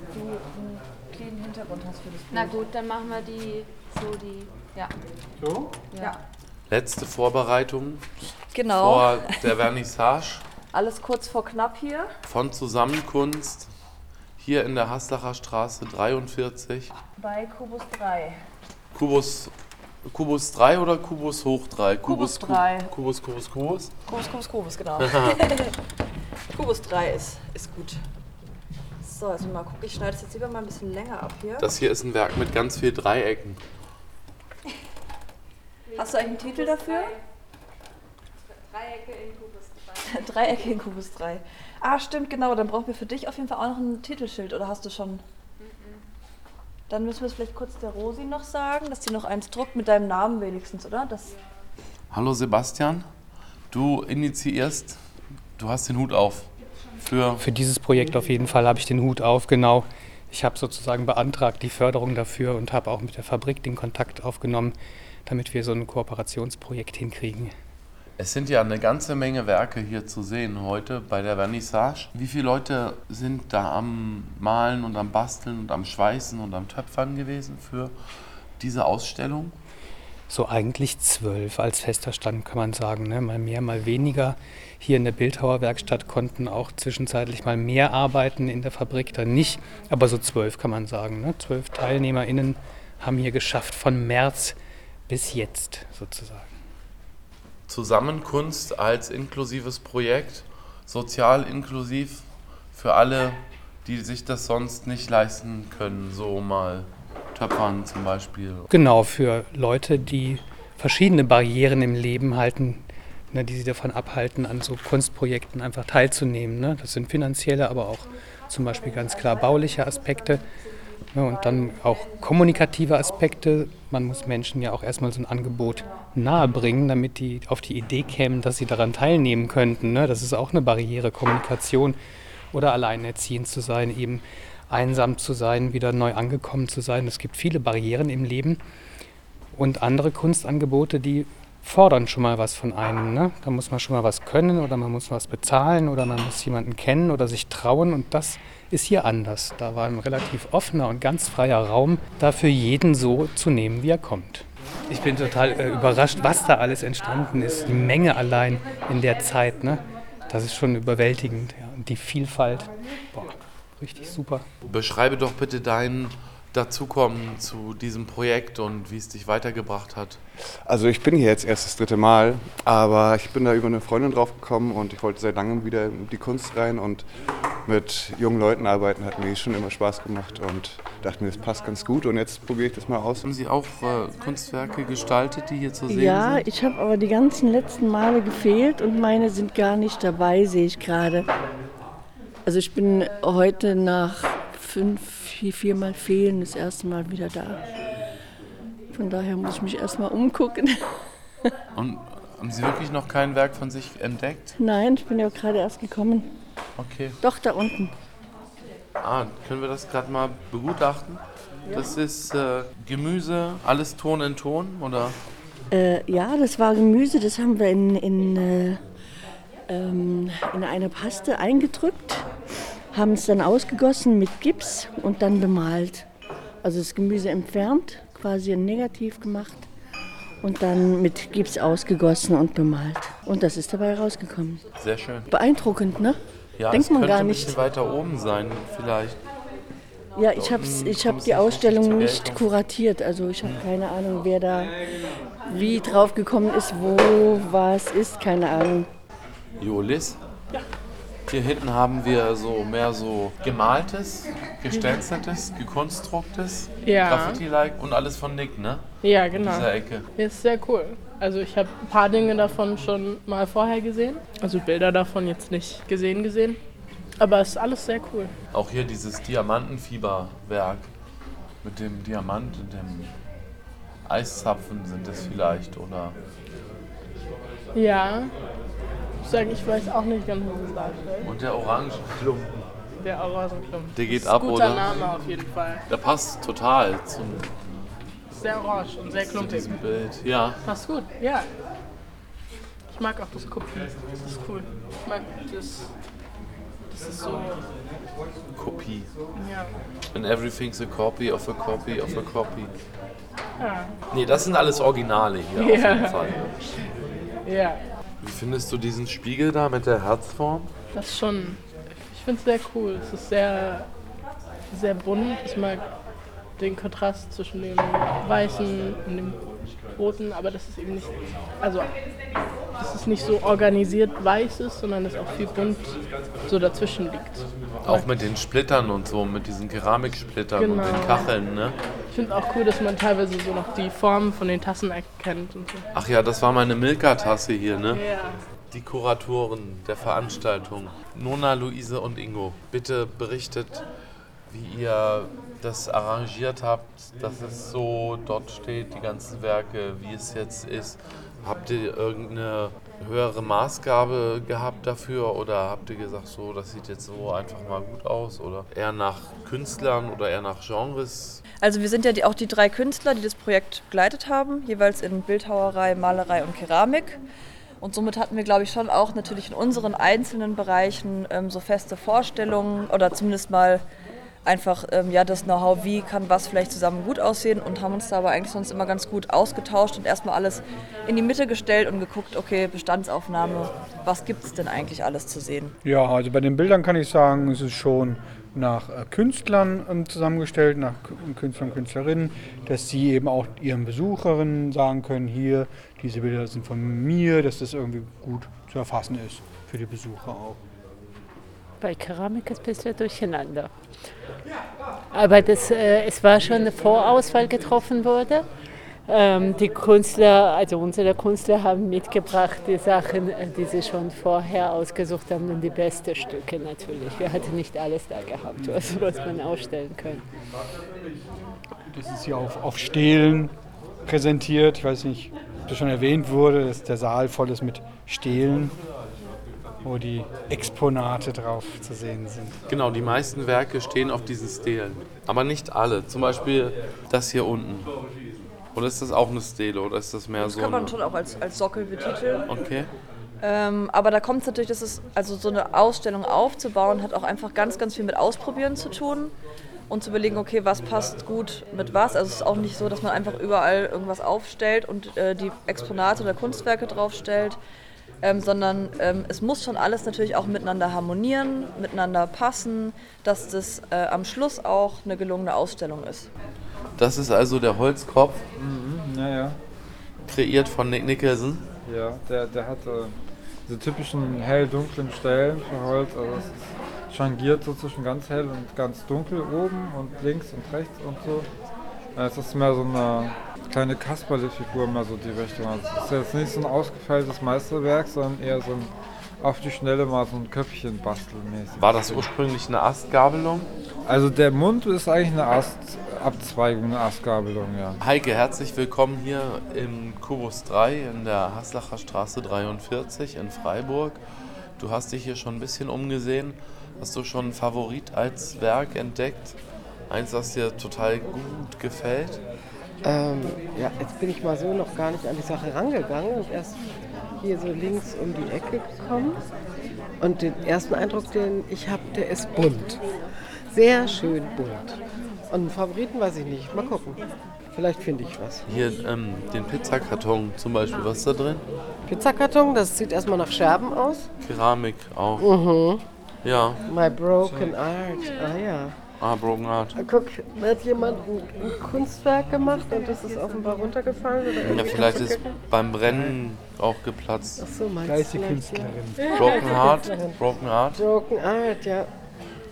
dass du einen cleanen Hintergrund hast für das Bild. Na gut, dann machen wir die so die. Ja. So? Ja. Letzte Vorbereitung Genau. vor der Vernissage Alles kurz vor knapp hier. von Zusammenkunst hier in der Haslacher Straße 43. Bei Kubus 3. Kubus, Kubus 3 oder Kubus hoch 3? Kubus Ku- 3. Kubus, Kubus, Kubus. Kubus, Kubus, Kubus, genau. Kubus 3 ist, ist gut. So, also mal gucken, ich schneide es jetzt lieber mal ein bisschen länger ab hier. Das hier ist ein Werk mit ganz viel Dreiecken. Hast du eigentlich einen Titel dafür? Dreiecke in Kubus Dreiecke in Kubus 3. Ah, stimmt, genau. Dann brauchen wir für dich auf jeden Fall auch noch ein Titelschild. Oder hast du schon? Dann müssen wir es vielleicht kurz der Rosi noch sagen, dass sie noch eins druckt mit deinem Namen wenigstens, oder? Das, Hallo Sebastian, du initiierst, du hast den Hut auf für Für dieses Projekt auf jeden Fall habe ich den Hut auf, genau. Ich habe sozusagen beantragt die Förderung dafür und habe auch mit der Fabrik den Kontakt aufgenommen, damit wir so ein Kooperationsprojekt hinkriegen. Es sind ja eine ganze Menge Werke hier zu sehen heute bei der Vernissage. Wie viele Leute sind da am Malen und am Basteln und am Schweißen und am Töpfern gewesen für diese Ausstellung? So eigentlich zwölf als fester Stand kann man sagen, ne? mal mehr, mal weniger. Hier in der Bildhauerwerkstatt konnten auch zwischenzeitlich mal mehr arbeiten, in der Fabrik dann nicht, aber so zwölf kann man sagen. Ne? Zwölf TeilnehmerInnen haben hier geschafft von März bis jetzt sozusagen. Zusammenkunst als inklusives Projekt, sozial inklusiv für alle, die sich das sonst nicht leisten können, so mal Töpfern zum Beispiel. Genau, für Leute, die verschiedene Barrieren im Leben halten, ne, die sie davon abhalten, an so Kunstprojekten einfach teilzunehmen. Ne? Das sind finanzielle, aber auch zum Beispiel ganz klar bauliche Aspekte. Ne? Und dann auch kommunikative Aspekte. Man muss Menschen ja auch erstmal so ein Angebot nahebringen, damit die auf die Idee kämen, dass sie daran teilnehmen könnten. Ne? Das ist auch eine Barriere, Kommunikation oder alleinerziehend zu sein, eben einsam zu sein, wieder neu angekommen zu sein. Es gibt viele Barrieren im Leben und andere Kunstangebote, die fordern schon mal was von einem. Ne? Da muss man schon mal was können oder man muss was bezahlen oder man muss jemanden kennen oder sich trauen und das ist hier anders. Da war ein relativ offener und ganz freier Raum, dafür jeden so zu nehmen, wie er kommt. Ich bin total äh, überrascht, was da alles entstanden ist. Die Menge allein in der Zeit, ne? das ist schon überwältigend. Ja. Und die Vielfalt, boah, richtig super. Beschreibe doch bitte dein Dazukommen zu diesem Projekt und wie es dich weitergebracht hat. Also ich bin hier jetzt erst das dritte Mal, aber ich bin da über eine Freundin drauf gekommen und ich wollte seit langem wieder in die Kunst rein und mit jungen Leuten arbeiten hat mir schon immer Spaß gemacht und dachte mir, das passt ganz gut und jetzt probiere ich das mal aus. Haben Sie auch äh, Kunstwerke gestaltet, die hier zu sehen Ja, sind? ich habe aber die ganzen letzten Male gefehlt und meine sind gar nicht dabei, sehe ich gerade. Also ich bin heute nach fünf, vier, viermal fehlen das erste Mal wieder da. Von daher muss ich mich erstmal umgucken. Und haben Sie wirklich noch kein Werk von sich entdeckt? Nein, ich bin ja gerade erst gekommen. Okay. Doch, da unten. Ah, können wir das gerade mal begutachten? Das ist äh, Gemüse, alles Ton in Ton, oder? Äh, ja, das war Gemüse, das haben wir in, in, äh, ähm, in eine Paste eingedrückt, haben es dann ausgegossen mit Gips und dann bemalt. Also das Gemüse entfernt, quasi ein Negativ gemacht und dann mit Gips ausgegossen und bemalt. Und das ist dabei rausgekommen. Sehr schön. Beeindruckend, ne? Ja, Denkt man gar ein nicht. bisschen weiter oben sein, vielleicht. Ja, ich habe ich hab die Ausstellung nicht kuratiert. Also ich habe keine Ahnung, wer da wie drauf gekommen ist, wo was ist, keine Ahnung. Jolis? Hier hinten haben wir so mehr so gemaltes, gestänzeltes, gekonstruktes, Ja. Graffiti-like und alles von Nick, ne? Ja, In genau. dieser Ecke. Ist sehr cool. Also ich habe ein paar Dinge davon schon mal vorher gesehen. Also Bilder davon jetzt nicht gesehen gesehen. Aber es ist alles sehr cool. Auch hier dieses Diamantenfieberwerk mit dem Diamant und dem Eiszapfen sind es vielleicht, oder? Ja. Ich sage, ich weiß auch nicht ganz, was es darstellt. Und der Orangenklumpen. Der Orangenklumpen. Der geht ist ab, guter oder? Name auf jeden Fall. Der passt total zum, Sehr orange und sehr klumpig. Bild. Ja, Passt gut, ja. Ich mag auch das Kupfen. Das ist cool. Ich mag das, Das ist so, Kopie. ja. And everything's a copy of a copy of a copy. Ja. Nee, das sind alles Originale hier auf Ja. jeden Fall. ja. Wie findest du diesen Spiegel da mit der Herzform? Das schon, ich finde es sehr cool. Es ist sehr, sehr bunt. Ich mag den Kontrast zwischen dem Weißen und dem Roten, aber das ist eben nicht, also dass es nicht so organisiert weiß ist, sondern dass auch viel bunt so dazwischen liegt. Auch mit den Splittern und so, mit diesen Keramiksplittern und Genau. den Kacheln, ne? Ich finde auch cool, dass man teilweise so noch die Formen von den Tassen erkennt und so. Ach ja, das war meine Milka-Tasse hier, ne? Ja. Die Kuratoren der Veranstaltung, Nona, Luise und Ingo, bitte berichtet, wie ihr das arrangiert habt, dass es so dort steht, die ganzen Werke, wie es jetzt ist. Habt ihr irgendeine höhere Maßgabe gehabt dafür oder habt ihr gesagt, so, das sieht jetzt so einfach mal gut aus oder eher nach Künstlern oder eher nach Genres? Also wir sind ja die, auch die drei Künstler, die das Projekt begleitet haben, jeweils in Bildhauerei, Malerei und Keramik. Und somit hatten wir, glaube ich, schon auch natürlich in unseren einzelnen Bereichen ähm, so feste Vorstellungen oder zumindest mal einfach ähm, ja, das Know-how, wie kann was vielleicht zusammen gut aussehen und haben uns da aber eigentlich sonst immer ganz gut ausgetauscht und erstmal alles in die Mitte gestellt und geguckt, okay, Bestandsaufnahme, was gibt es denn eigentlich alles zu sehen? Ja, also bei den Bildern kann ich sagen, es ist schon nach äh, Künstlern ähm, zusammengestellt, nach Kü- Künstlern und Künstlerinnen, dass sie eben auch ihren Besucherinnen sagen können, hier, diese Bilder sind von mir, dass das irgendwie gut zu erfassen ist für die Besucher auch. Bei Keramik ist ein bisschen durcheinander. Aber das, äh, es war schon eine Vorauswahl getroffen wurde. Ähm, die Künstler, also unsere Künstler haben mitgebracht die Sachen, äh, die sie schon vorher ausgesucht haben und die besten Stücke natürlich. Wir hatten nicht alles da gehabt, was, was man ausstellen können. Das ist hier auf, auf Stelen präsentiert. Ich weiß nicht, ob das schon erwähnt wurde, dass der Saal voll ist mit Stelen, wo die Exponate drauf zu sehen sind. Genau, die meisten Werke stehen auf diesen Stelen. Aber nicht alle. Zum Beispiel das hier unten. Oder ist das auch eine Stele oder ist das mehr Das so kann man eine... schon auch als, als Sockel betiteln. Okay. Ähm, aber da kommt es natürlich, dass es, also so eine Ausstellung aufzubauen, hat auch einfach ganz, ganz viel mit Ausprobieren zu tun und zu überlegen, okay, was passt gut mit was. Also es ist auch nicht so, dass man einfach überall irgendwas aufstellt und äh, die Exponate oder Kunstwerke draufstellt, ähm, sondern ähm, es muss schon alles natürlich auch miteinander harmonieren, miteinander passen, dass das äh, am Schluss auch eine gelungene Ausstellung ist. Das ist also der Holzkopf, Naja, kreiert von Nick Nicholson. ja, der, der hat äh, diese typischen hell-dunklen Stellen für Holz. Also es ist changiert so zwischen ganz hell und ganz dunkel oben und links und rechts und so. Es ist mehr so eine kleine Kasperle-Figur, mehr so die Richtung. Also es ist jetzt nicht so ein ausgefeiltes Meisterwerk, sondern eher so ein auf die Schnelle mal so ein Köpfchen bastelmäßig. War das ursprünglich eine Astgabelung? Also der Mund ist eigentlich eine Astabzweigung, eine Astgabelung, ja. Heike, herzlich willkommen hier im Kubus 3 in der Haslacher Straße 43 in Freiburg. Du hast dich hier schon ein bisschen umgesehen. Hast du schon einen Favorit als Werk entdeckt? Eins, das dir total gut gefällt? Ähm, ja, jetzt bin ich mal so noch gar nicht an die Sache rangegangen und erst hier so links um die Ecke gekommen. Und den ersten Eindruck, den ich habe, der ist bunt. Sehr schön bunt. Und einen Favoriten weiß ich nicht. Mal gucken. Vielleicht finde ich was. Hier ähm, den Pizzakarton zum Beispiel, was ist da drin? Pizzakarton, das sieht erstmal nach Scherben aus. Keramik auch. Mhm. Ja, My Broken Art. Ah ja. Ah, Broken Art. Guck, da hat jemand ein, ein Kunstwerk gemacht und das ist offenbar runtergefallen. Oder Ja, vielleicht ist beim Brennen auch geplatzt. Ach so, meinst Da ist die du Künstlerin. Broken Heart. Broken Heart. Broken Art, ja.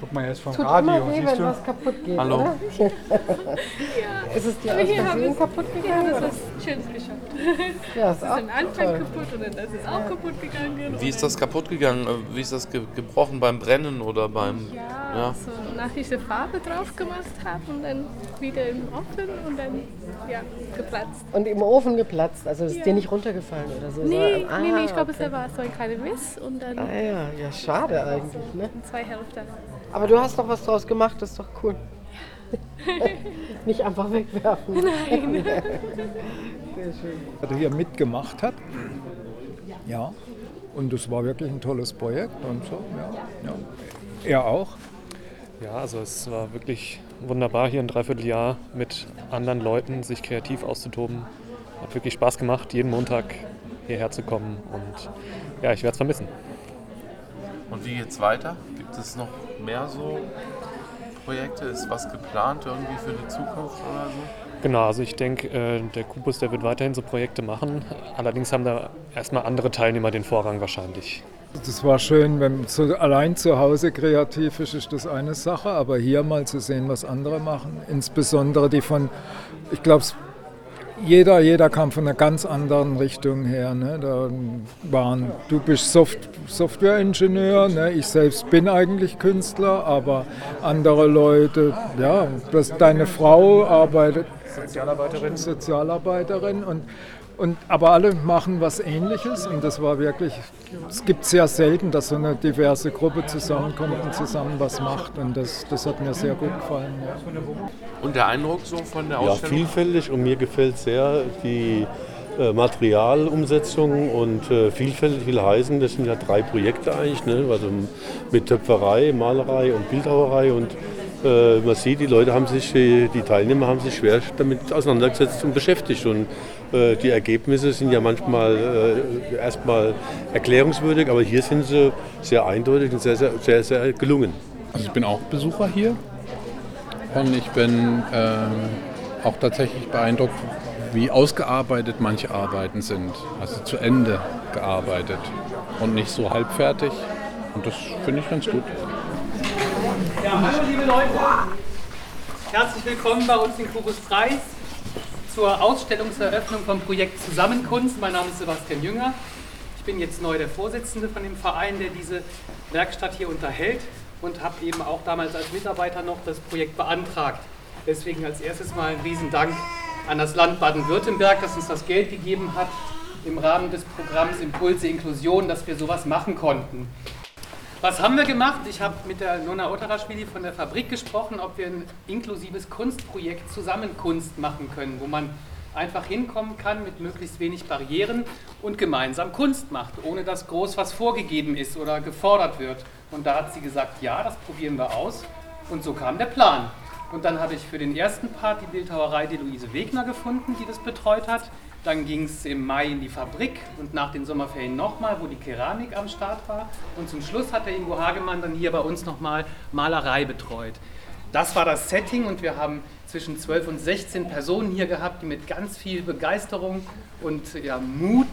Guck mal, er ist vom Tut Radio, immer weh, siehst wenn du? was kaputt geht, Hallo. oder? Ist es dir aus Versehen kaputt gegangen? Das oder? ist schönes geschafft. Ja, ist Das ist am Anfang toll. kaputt und dann das ist auch kaputt gegangen. Wie ist das kaputt gegangen? Äh, Wie ist das ge gebrochen beim Brennen oder beim. Ja, Ja. so nach ich die Farbe drauf gemacht habe und dann wieder im Ofen und dann ja, geplatzt. Und im Ofen geplatzt, also ist Ja. dir nicht runtergefallen oder so? Nee, ah, nee, nee, ich glaube, okay. es war so ein kleiner Miss und dann Ah ja, ja, schade eigentlich, ne? in zwei Hälften. Aber du hast doch was draus gemacht, das ist doch cool. nicht einfach wegwerfen. Nein. Sehr schön. der hier mitgemacht hat. Ja, und das war wirklich ein tolles Projekt und so, ja. ja. Er auch? Ja, also es war wirklich wunderbar hier ein Dreivierteljahr mit anderen Leuten sich kreativ auszutoben. Hat wirklich Spaß gemacht, jeden Montag hierher zu kommen und ja, ich werde es vermissen. Und wie geht's weiter? Gibt es noch mehr so Projekte? Ist was geplant irgendwie für die Zukunft oder so? Genau, also ich denke, äh, der Kubus, der wird weiterhin so Projekte machen. Allerdings haben da erstmal andere Teilnehmer den Vorrang wahrscheinlich. Das war schön, wenn man so allein zu Hause kreativ ist, ist das eine Sache, aber hier mal zu sehen, was andere machen, insbesondere die von, ich glaube, jeder, jeder kam von einer ganz anderen Richtung her. Ne? Da waren, du bist Soft, Softwareingenieur, ne? ich selbst bin eigentlich Künstler, aber andere Leute, ja, deine Frau arbeitet Sozialarbeiterin. Sozialarbeiterin und und, aber alle machen was Ähnliches und das war wirklich, es gibt sehr selten, dass so eine diverse Gruppe zusammenkommt und zusammen was macht und das, das hat mir sehr gut gefallen. Ja. Und der Eindruck so von der Ja, Ausstellung? vielfältig und mir gefällt sehr die äh, Materialumsetzung und äh, vielfältig will heißen, das sind ja drei Projekte eigentlich, ne? also mit Töpferei, Malerei und Bildhauerei und äh, man sieht, die Leute haben sich, äh, die Teilnehmer haben sich schwer damit auseinandergesetzt und beschäftigt und äh, die Ergebnisse sind ja manchmal äh, erstmal erklärungswürdig, aber hier sind sie sehr eindeutig und sehr, sehr, sehr, sehr gelungen. Also ich bin auch Besucher hier und ich bin ähm, auch tatsächlich beeindruckt, wie ausgearbeitet manche Arbeiten sind. Also zu Ende gearbeitet und nicht so halbfertig. Und das finde ich ganz gut. Ja, hallo liebe Leute. Herzlich willkommen bei uns in Kubus Preis zur Ausstellungseröffnung vom Projekt Zusammenkunst. Mein Name ist Sebastian Jünger. Ich bin jetzt neu der Vorsitzende von dem Verein, der diese Werkstatt hier unterhält und habe eben auch damals als Mitarbeiter noch das Projekt beantragt. Deswegen als erstes mal ein Riesendank an das Land Baden-Württemberg, das uns das Geld gegeben hat im Rahmen des Programms Impulse Inklusion, dass wir sowas machen konnten. Was haben wir gemacht? Ich habe mit der Nona Otaraschwili von der Fabrik gesprochen, ob wir ein inklusives Kunstprojekt Zusammenkunst machen können, wo man einfach hinkommen kann mit möglichst wenig Barrieren und gemeinsam Kunst macht, ohne dass groß was vorgegeben ist oder gefordert wird. Und da hat sie gesagt, ja, das probieren wir aus. Und so kam der Plan. Und dann habe ich für den ersten Part die Bildhauerei die Luise Wegner gefunden, die das betreut hat. Dann ging es im Mai in die Fabrik und nach den Sommerferien nochmal, wo die Keramik am Start war. Und zum Schluss hat der Ingo Hagemann dann hier bei uns nochmal Malerei betreut. Das war das Setting und wir haben zwischen 12 und 16 Personen hier gehabt, die mit ganz viel Begeisterung und ja, Mut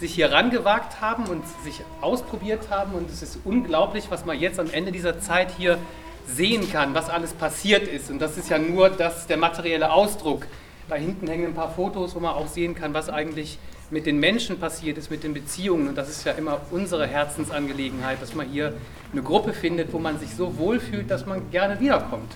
sich hier rangewagt haben und sich ausprobiert haben. Und es ist unglaublich, was man jetzt am Ende dieser Zeit hier sehen kann, was alles passiert ist. Und das ist ja nur das, der materielle Ausdruck. Da hinten hängen ein paar Fotos, wo man auch sehen kann, was eigentlich mit den Menschen passiert ist, mit den Beziehungen. Und das ist ja immer unsere Herzensangelegenheit, dass man hier eine Gruppe findet, wo man sich so wohlfühlt, dass man gerne wiederkommt.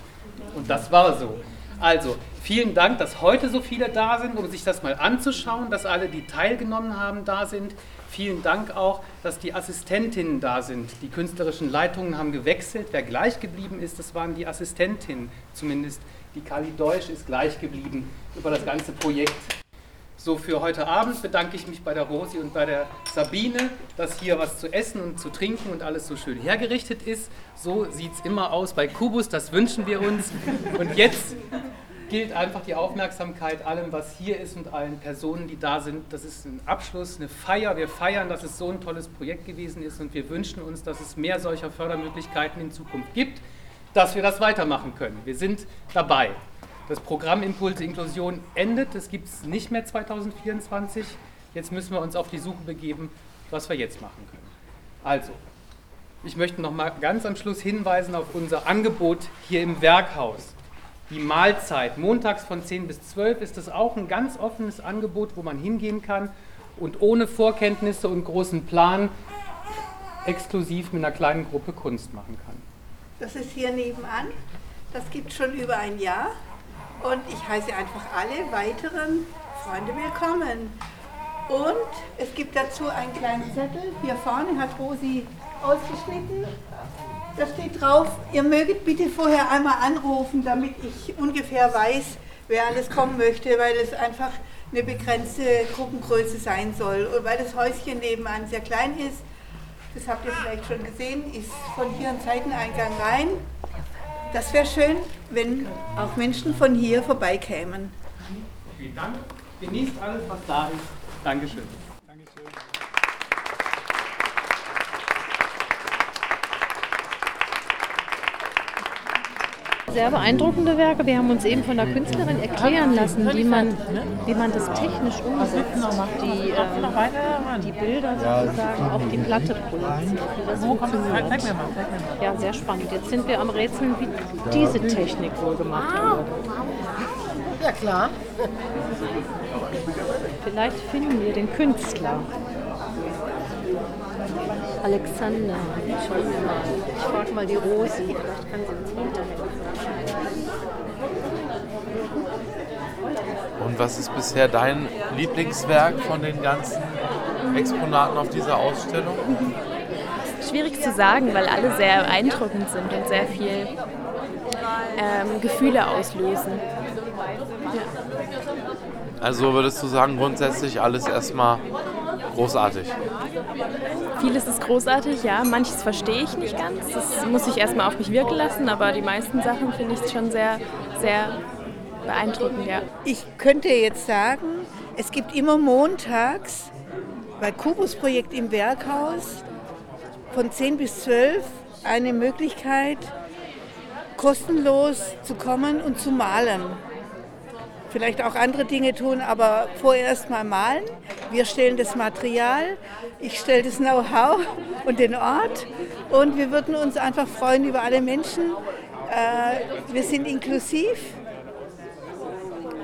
Und das war so. Also, vielen Dank, dass heute so viele da sind, um sich das mal anzuschauen, dass alle, die teilgenommen haben, da sind. Vielen Dank auch, dass die Assistentinnen da sind. Die künstlerischen Leitungen haben gewechselt. Wer gleich geblieben ist, das waren die Assistentinnen. Zumindest die Kali Deutsch ist gleich geblieben über das ganze Projekt. So, für heute Abend bedanke ich mich bei der Rosi und bei der Sabine, dass hier was zu essen und zu trinken und alles so schön hergerichtet ist. So sieht es immer aus bei Kubus, das wünschen wir uns. Und jetzt gilt einfach die Aufmerksamkeit allem, was hier ist und allen Personen, die da sind. Das ist ein Abschluss, eine Feier. Wir feiern, dass es so ein tolles Projekt gewesen ist und wir wünschen uns, dass es mehr solcher Fördermöglichkeiten in Zukunft gibt, dass wir das weitermachen können. Wir sind dabei. Das Programm Impulse Inklusion endet, es gibt es nicht mehr 2024. Jetzt müssen wir uns auf die Suche begeben, was wir jetzt machen können. Also, ich möchte noch mal ganz am Schluss hinweisen auf unser Angebot hier im Werkhaus. Die Mahlzeit, montags von 10 bis 12 ist das auch ein ganz offenes Angebot, wo man hingehen kann und ohne Vorkenntnisse und großen Plan exklusiv mit einer kleinen Gruppe Kunst machen kann. Das ist hier nebenan. Das gibt schon über ein Jahr. Und ich heiße einfach alle weiteren Freunde willkommen. Und es gibt dazu einen kleinen Zettel. Hier vorne hat Rosi ausgeschnitten. Da steht drauf, ihr möget bitte vorher einmal anrufen, damit ich ungefähr weiß, wer alles kommen möchte, weil es einfach eine begrenzte Gruppengröße sein soll und weil das Häuschen nebenan sehr klein ist. das habt ihr vielleicht schon gesehen, ist von hier ein Seiteneingang rein. Das wäre schön, wenn auch Menschen von hier vorbeikämen. Vielen Dank. Genießt alles, was da ist. Dankeschön. Sehr beeindruckende Werke. Wir haben uns eben von der Künstlerin erklären lassen, wie man, wie man das technisch umsetzt. Die, ähm, die Bilder sozusagen auf die Platte projiziert. Das funktioniert. Ja, sehr spannend. Jetzt sind wir am Rätseln, wie diese Technik wohl gemacht wurde. Ja, klar. Vielleicht finden wir den Künstler. Alexander, schauen wir mal. Ich frage mal die Rosi, vielleicht kann sie uns weiterhelfen. Und was ist bisher dein Lieblingswerk von den ganzen Exponaten auf dieser Ausstellung? Schwierig zu sagen, weil alle sehr beeindruckend sind und sehr viel ähm, Gefühle auslösen. Ja. Also würdest du sagen, grundsätzlich alles erstmal großartig? Vieles ist großartig, ja. Manches verstehe ich nicht ganz. Das muss ich erstmal auf mich wirken lassen, aber die meisten Sachen finde ich schon sehr, sehr beeindruckend, ja. Ich könnte jetzt sagen, es gibt immer montags bei Kubus Projekt im Werkhaus von 10 bis 12 eine Möglichkeit, kostenlos zu kommen und zu malen. Vielleicht auch andere Dinge tun, aber vorerst mal malen. Wir stellen das Material, ich stelle das Know-how und den Ort und wir würden uns einfach freuen über alle Menschen. Äh, wir sind inklusiv.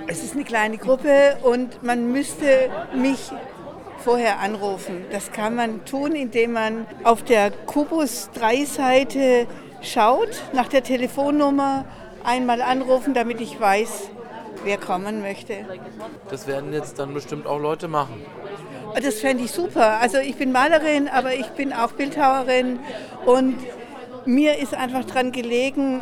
Es ist eine kleine Gruppe und man müsste mich vorher anrufen. Das kann man tun, indem man auf der Kubus 3 Seite schaut, nach der Telefonnummer einmal anrufen, damit ich weiß, wer kommen möchte. Das werden jetzt dann bestimmt auch Leute machen. Das fände ich super. Also ich bin Malerin, aber ich bin auch Bildhauerin und mir ist einfach daran gelegen,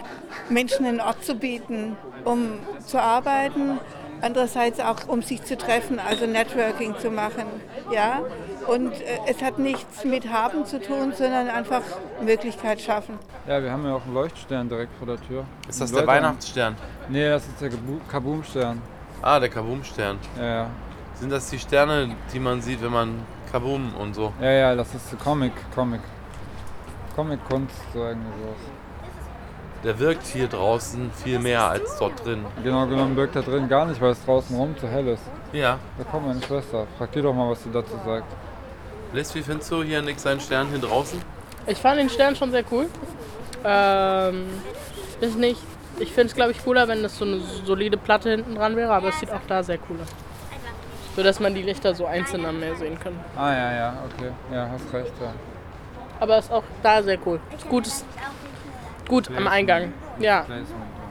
Menschen einen Ort zu bieten, um zu arbeiten, andererseits auch um sich zu treffen, also Networking zu machen. Ja? Und äh, es hat nichts mit Haben zu tun, sondern einfach Möglichkeit schaffen. Ja, wir haben ja auch einen Leuchtstern direkt vor der Tür. Ist das der Leute- Weihnachtsstern? Nee, das ist der Kaboom-Stern. Ah, der Kaboom-Stern. Ja, ja. Sind das die Sterne, die man sieht, wenn man Kaboom und so? Ja, ja, das ist Comic, Comic. Comic-Kunst, so irgendwie sowas. Der wirkt hier draußen viel mehr als dort drin. Genau genommen wirkt da drin gar nicht, weil es draußen rum zu hell ist. Ja. Da kommt meine Schwester. Frag die doch mal, was sie dazu sagt. Liz, wie findest du hier nix seinen Stern hier draußen? Ich fand den Stern schon sehr cool. Ähm, ist nicht. Ich finde es, glaube ich, cooler, wenn das so eine solide Platte hinten dran wäre, aber es sieht auch da sehr cool aus. So dass man die Lichter so einzeln am Meer sehen kann. Ah, ja, ja, okay. Ja, hast recht, ja. Aber ist auch da sehr cool. Ist gutes, gut am Eingang. Ja.